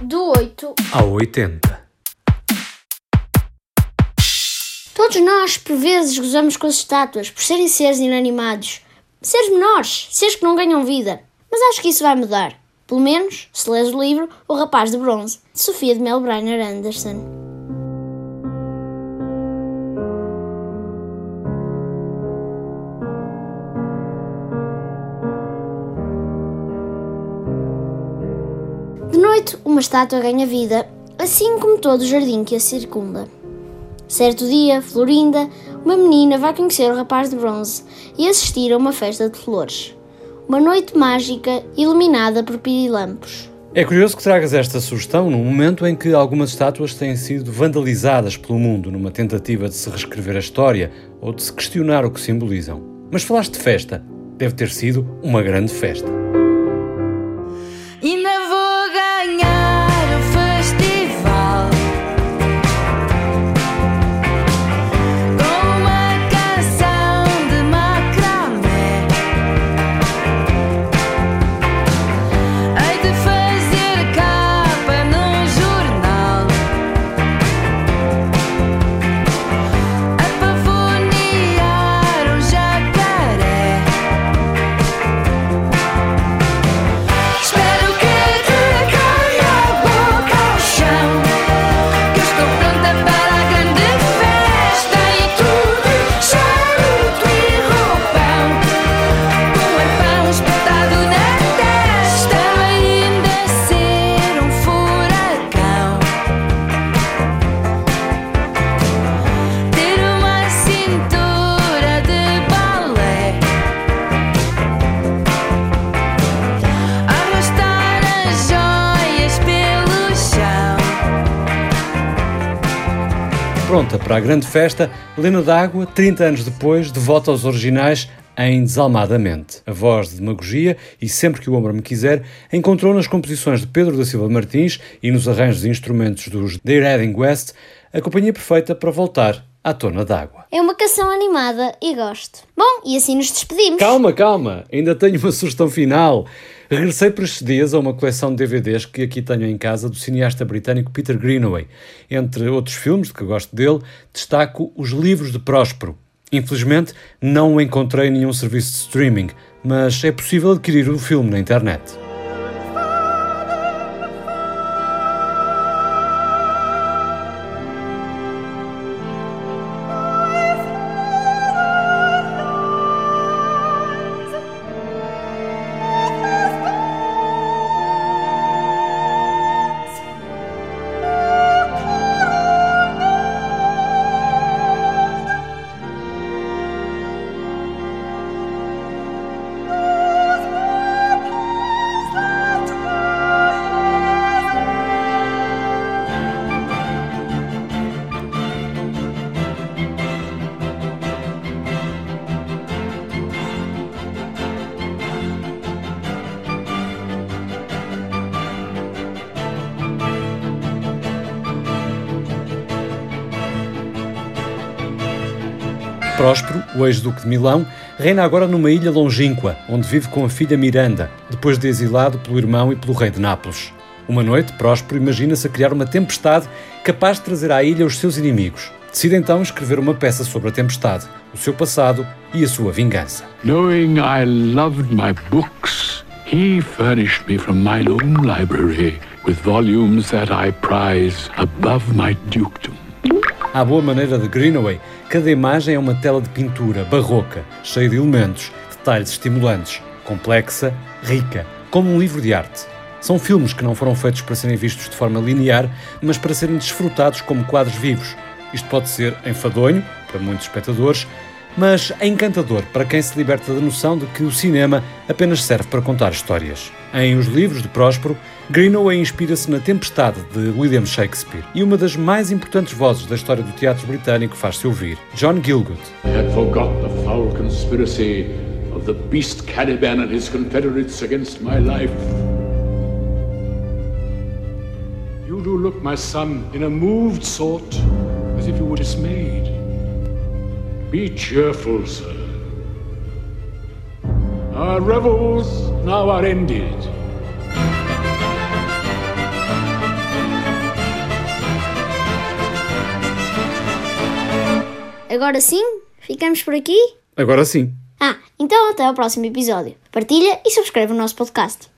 Do 8 ao 80. Todos nós, por vezes, gozamos com as estátuas por serem seres inanimados, seres menores, seres que não ganham vida. Mas acho que isso vai mudar. Pelo menos, se lês o livro O Rapaz de Bronze, de Sofia de Melbrenner Anderson. De noite, uma estátua ganha vida, assim como todo o jardim que a circunda. Certo dia, Florinda, uma menina vai conhecer o rapaz de bronze e assistir a uma festa de flores. Uma noite mágica iluminada por pirilampos. É curioso que tragas esta sugestão num momento em que algumas estátuas têm sido vandalizadas pelo mundo numa tentativa de se reescrever a história ou de se questionar o que simbolizam. Mas falaste de festa. Deve ter sido uma grande festa. Pronta para a grande festa, Lena D'Água, 30 anos depois, de volta aos originais em Desalmadamente. A voz de demagogia e sempre que o ombro me quiser, encontrou nas composições de Pedro da Silva Martins e nos arranjos de instrumentos dos The Reading West a companhia perfeita para voltar à tona d'água. É uma canção animada e gosto. Bom, e assim nos despedimos. Calma, calma, ainda tenho uma sugestão final. Regressei por estes dias a uma coleção de DVDs que aqui tenho em casa do cineasta britânico Peter Greenaway. Entre outros filmes de que gosto dele, destaco Os Livros de Próspero. Infelizmente, não encontrei nenhum serviço de streaming, mas é possível adquirir o filme na internet. Próspero, o ex-duque de Milão, reina agora numa ilha longínqua, onde vive com a filha Miranda, depois de exilado pelo irmão e pelo rei de Nápoles. Uma noite, Próspero imagina-se a criar uma tempestade capaz de trazer à ilha os seus inimigos. Decide então escrever uma peça sobre a tempestade, o seu passado e a sua vingança. Knowing I loved my books, he furnished me from my own library with volumes that I prize above my dukedom. À boa maneira de Greenaway, cada imagem é uma tela de pintura barroca, cheia de elementos, detalhes estimulantes, complexa, rica, como um livro de arte. São filmes que não foram feitos para serem vistos de forma linear, mas para serem desfrutados como quadros vivos. Isto pode ser enfadonho, para muitos espectadores, mas é encantador para quem se liberta da noção de que o cinema apenas serve para contar histórias. Em Os Livros de Próspero, Greenaway inspira-se na Tempestade de William Shakespeare e uma das mais importantes vozes da história do teatro britânico faz-se ouvir, John Gielgud. I had forgot the foul conspiracy of the beast Caliban and his confederates against my life. You do look, my son, in a moved sort, as if you were dismayed. Be cheerful, sir. Our revels now are ended. Agora sim? Ficamos por aqui? Agora sim. Ah, então até ao próximo episódio. Partilha e subscreve o nosso podcast.